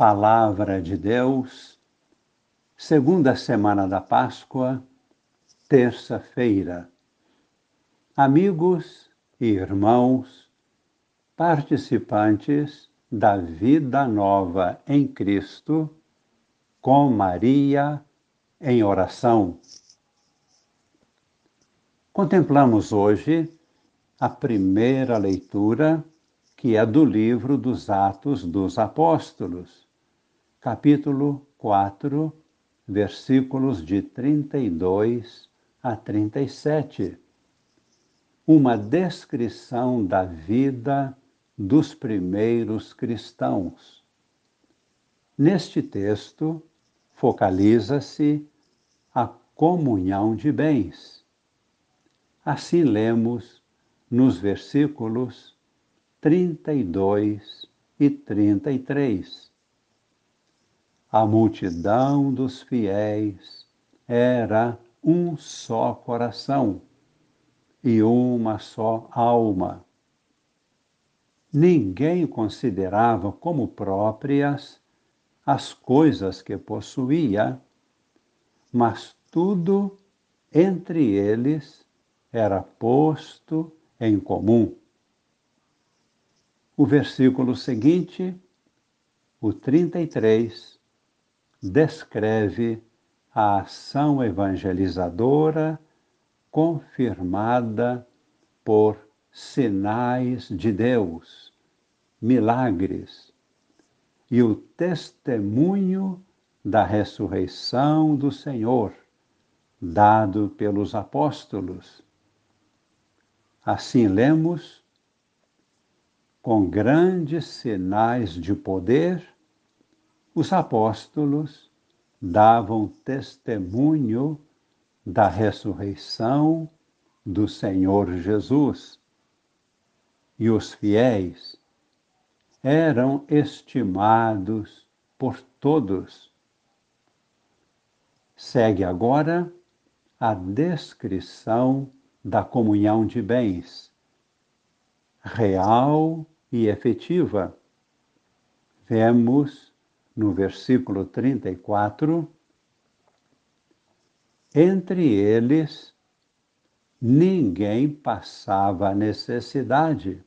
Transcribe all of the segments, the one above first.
Palavra de Deus, segunda semana da Páscoa, terça-feira. Amigos e irmãos, participantes da vida nova em Cristo, com Maria em oração. Contemplamos hoje a primeira leitura, que é do livro dos Atos dos Apóstolos capítulo 4, versículos de 32 a 37. Uma descrição da vida dos primeiros cristãos. Neste texto, focaliza-se a comunhão de bens. Assim lemos nos versículos 32 e 33 a multidão dos fiéis era um só coração e uma só alma. Ninguém considerava como próprias as coisas que possuía, mas tudo entre eles era posto em comum. O versículo seguinte, o 33, descreve a ação evangelizadora confirmada por sinais de Deus, milagres e o testemunho da ressurreição do Senhor, dado pelos apóstolos. Assim lemos, com grandes sinais de poder os apóstolos davam testemunho da ressurreição do Senhor Jesus. E os fiéis eram estimados por todos. Segue agora a descrição da comunhão de bens, real e efetiva. Vemos no versículo 34, entre eles ninguém passava necessidade,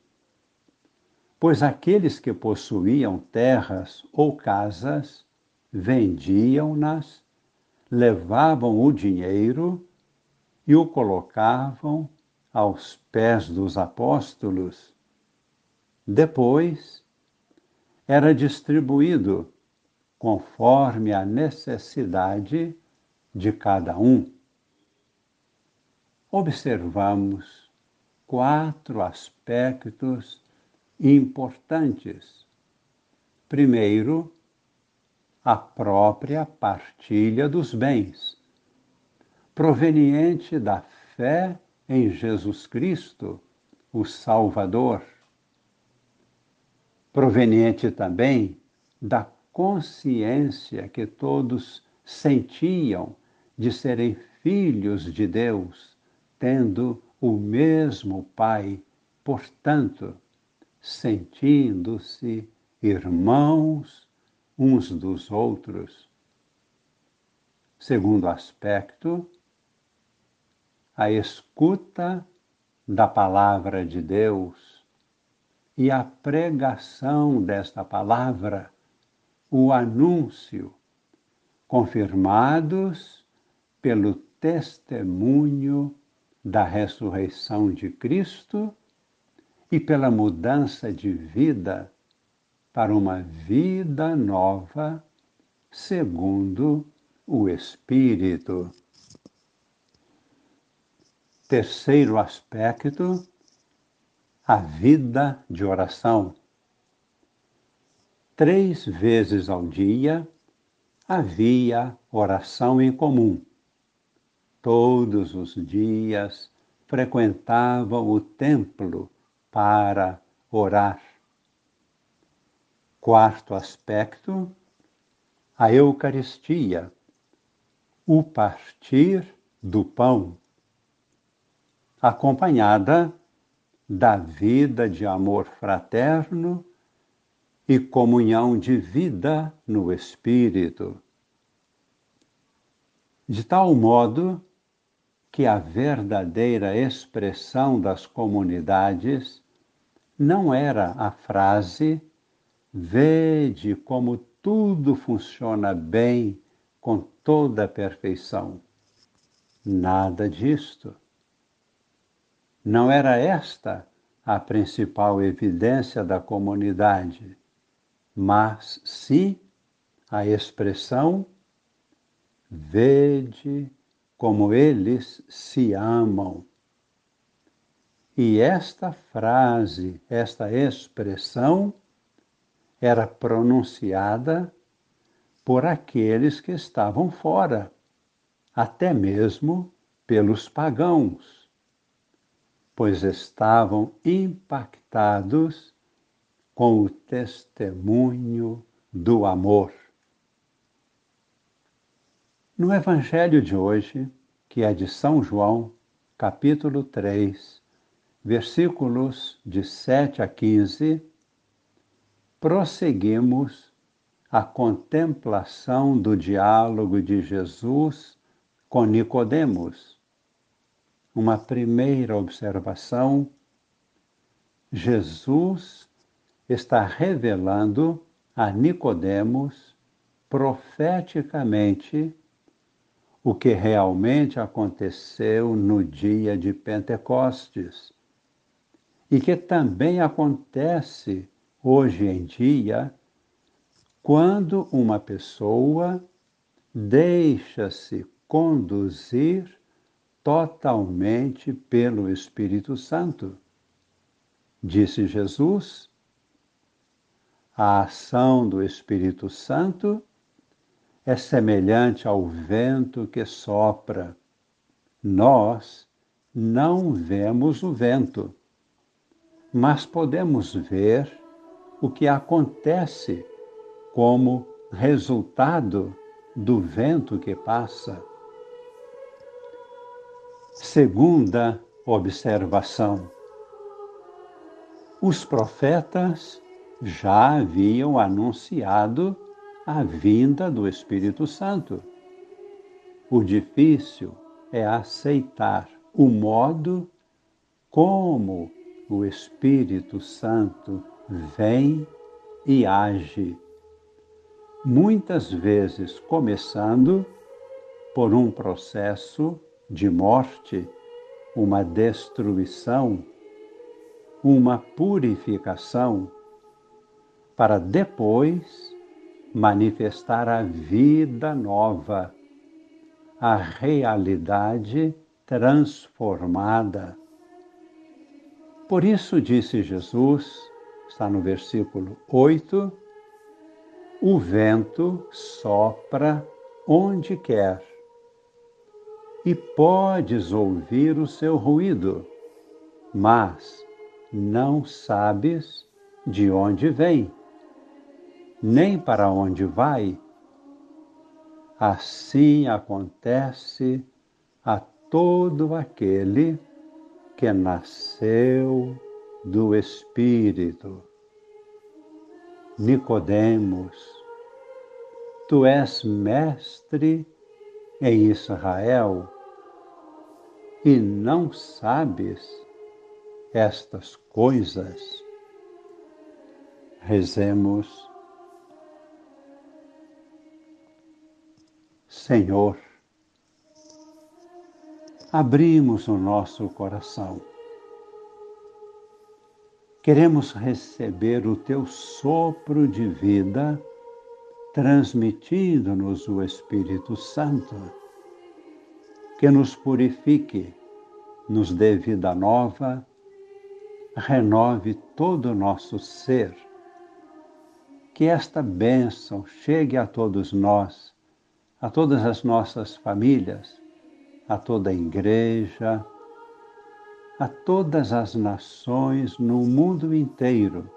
pois aqueles que possuíam terras ou casas vendiam-nas, levavam o dinheiro e o colocavam aos pés dos apóstolos. Depois era distribuído conforme a necessidade de cada um. Observamos quatro aspectos importantes. Primeiro, a própria partilha dos bens, proveniente da fé em Jesus Cristo, o Salvador, proveniente também da consciência que todos sentiam de serem filhos de Deus, tendo o mesmo Pai, portanto, sentindo-se irmãos uns dos outros. Segundo aspecto, a escuta da palavra de Deus e a pregação desta palavra o anúncio, confirmados pelo testemunho da ressurreição de Cristo e pela mudança de vida para uma vida nova, segundo o Espírito. Terceiro aspecto, a vida de oração três vezes ao dia havia oração em comum. Todos os dias frequentavam o templo para orar. Quarto aspecto, a Eucaristia, o partir do pão, acompanhada da vida de amor fraterno e comunhão de vida no Espírito. De tal modo que a verdadeira expressão das comunidades não era a frase Vede como tudo funciona bem com toda a perfeição. Nada disto. Não era esta a principal evidência da comunidade, mas sim a expressão Vede como eles se amam. E esta frase, esta expressão, era pronunciada por aqueles que estavam fora, até mesmo pelos pagãos, pois estavam impactados com o testemunho do amor. No Evangelho de hoje, que é de São João, capítulo 3, versículos de 7 a 15, prosseguimos a contemplação do diálogo de Jesus com Nicodemos. Uma primeira observação: Jesus está revelando a Nicodemos profeticamente o que realmente aconteceu no dia de Pentecostes e que também acontece hoje em dia quando uma pessoa deixa-se conduzir totalmente pelo Espírito Santo. Disse Jesus, a ação do Espírito Santo é semelhante ao vento que sopra. Nós não vemos o vento, mas podemos ver o que acontece como resultado do vento que passa. Segunda observação: os profetas já haviam anunciado a vinda do Espírito Santo. O difícil é aceitar o modo como o Espírito Santo vem e age. Muitas vezes começando por um processo de morte, uma destruição, uma purificação, para depois manifestar a vida nova, a realidade transformada. Por isso disse Jesus, está no versículo 8, o vento sopra onde quer e podes ouvir o seu ruído, mas não sabes de onde vem nem para onde vai. Assim acontece a todo aquele que nasceu do Espírito. Nicodemos, tu és mestre em Israel e não sabes estas coisas? Rezemos Senhor, abrimos o nosso coração. Queremos receber o teu sopro de vida, transmitindo-nos o Espírito Santo, que nos purifique, nos dê vida nova, renove todo o nosso ser. Que esta bênção chegue a todos nós a todas as nossas famílias, a toda a igreja, a todas as nações no mundo inteiro.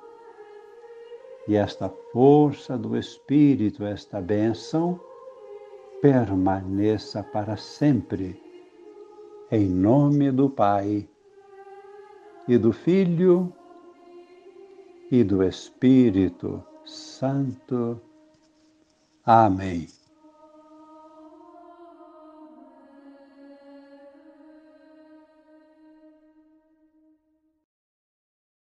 E esta força do Espírito, esta bênção, permaneça para sempre. Em nome do Pai, e do Filho, e do Espírito Santo. Amém.